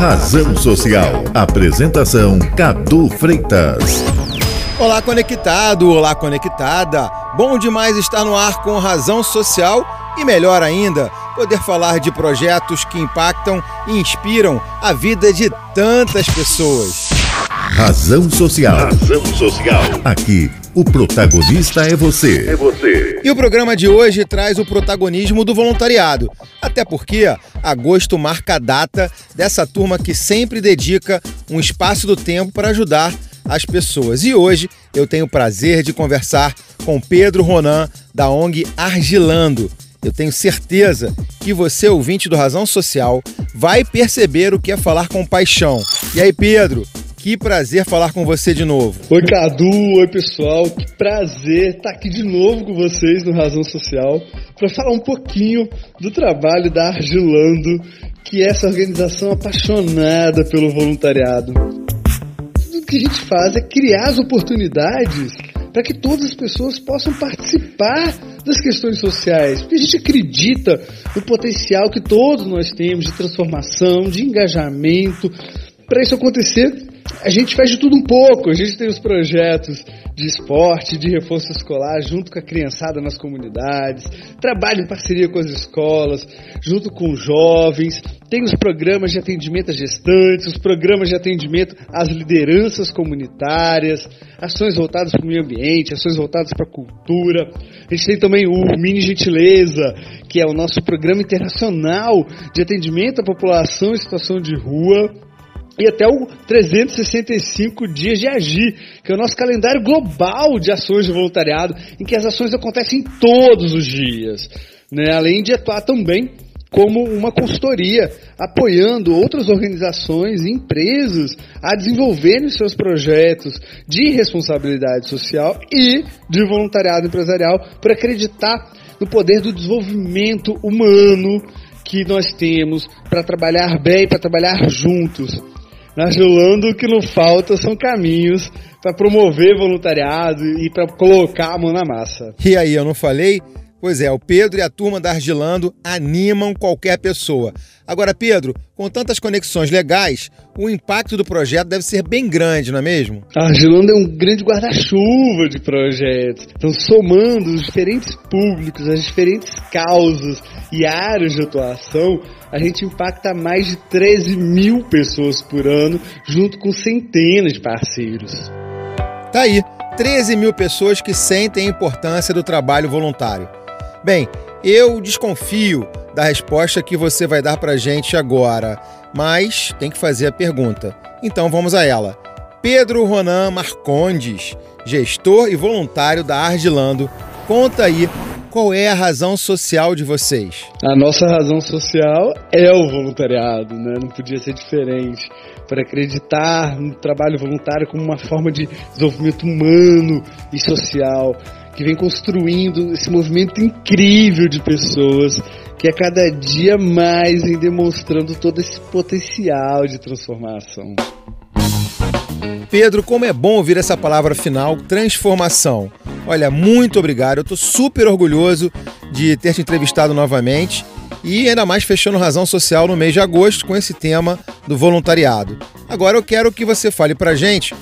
Razão Social. Apresentação Cadu Freitas. Olá, conectado, olá, conectada. Bom demais estar no ar com Razão Social e melhor ainda, poder falar de projetos que impactam e inspiram a vida de tantas pessoas. Razão Social. Razão Social. Aqui, o protagonista é você. É você. E o programa de hoje traz o protagonismo do voluntariado. Até porque agosto marca a data dessa turma que sempre dedica um espaço do tempo para ajudar as pessoas. E hoje eu tenho o prazer de conversar com Pedro Ronan, da ONG Argilando. Eu tenho certeza que você, ouvinte do Razão Social, vai perceber o que é falar com paixão. E aí, Pedro, que prazer falar com você de novo. Oi, Cadu. Oi, pessoal. Que prazer estar aqui de novo com vocês no Razão Social para falar um pouquinho do trabalho da Argilando, que é essa organização apaixonada pelo voluntariado. Tudo que a gente faz é criar as oportunidades para que todas as pessoas possam participar das questões sociais, porque a gente acredita no potencial que todos nós temos de transformação, de engajamento. Para isso acontecer, a gente faz de tudo um pouco. A gente tem os projetos de esporte, de reforço escolar, junto com a criançada nas comunidades, trabalha em parceria com as escolas, junto com jovens, tem os programas de atendimento a gestantes, os programas de atendimento às lideranças comunitárias, ações voltadas para o meio ambiente, ações voltadas para a cultura. A gente tem também o Mini Gentileza, que é o nosso programa internacional de atendimento à população em situação de rua e até o 365 dias de agir, que é o nosso calendário global de ações de voluntariado, em que as ações acontecem todos os dias, né? além de atuar também como uma consultoria, apoiando outras organizações e empresas a desenvolverem seus projetos de responsabilidade social e de voluntariado empresarial, por acreditar no poder do desenvolvimento humano que nós temos para trabalhar bem, para trabalhar juntos. Na Julando, o que não falta são caminhos para promover voluntariado e para colocar a mão na massa. E aí, eu não falei? Pois é, o Pedro e a turma da Argilando animam qualquer pessoa. Agora, Pedro, com tantas conexões legais, o impacto do projeto deve ser bem grande, não é mesmo? A Argilando é um grande guarda-chuva de projetos. Então, somando os diferentes públicos, as diferentes causas e áreas de atuação, a gente impacta mais de 13 mil pessoas por ano, junto com centenas de parceiros. Tá aí, 13 mil pessoas que sentem a importância do trabalho voluntário. Bem, eu desconfio da resposta que você vai dar para gente agora, mas tem que fazer a pergunta. Então vamos a ela. Pedro Ronan Marcondes, gestor e voluntário da Argilando, conta aí qual é a razão social de vocês. A nossa razão social é o voluntariado, né? Não podia ser diferente. Para acreditar no trabalho voluntário como uma forma de desenvolvimento humano e social que vem construindo esse movimento incrível de pessoas que a cada dia mais vem demonstrando todo esse potencial de transformação. Pedro, como é bom ouvir essa palavra final, transformação. Olha, muito obrigado. Eu estou super orgulhoso de ter te entrevistado novamente e ainda mais fechando Razão Social no mês de agosto com esse tema do voluntariado. Agora eu quero que você fale para gente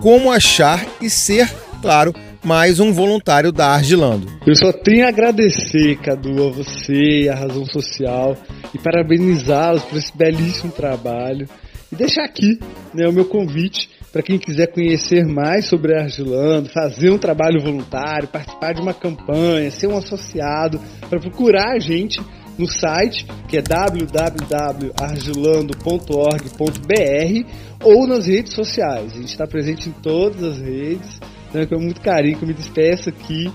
como achar e ser, claro, mais um voluntário da Argilando. Eu só tenho a agradecer, Cadu, a você, a Razão Social e parabenizá-los por esse belíssimo trabalho. E deixar aqui né, o meu convite para quem quiser conhecer mais sobre a Argilando, fazer um trabalho voluntário, participar de uma campanha, ser um associado, para procurar a gente no site que é www.argilando.org.br ou nas redes sociais. A gente está presente em todas as redes então, com muito carinho que eu me despeço aqui.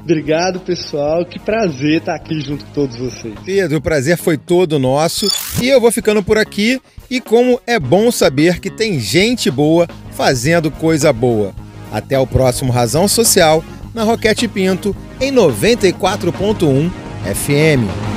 Obrigado, pessoal. Que prazer estar aqui junto com todos vocês. Pedro, o prazer foi todo nosso. E eu vou ficando por aqui. E como é bom saber que tem gente boa fazendo coisa boa. Até o próximo Razão Social na Roquete Pinto, em 94.1 FM.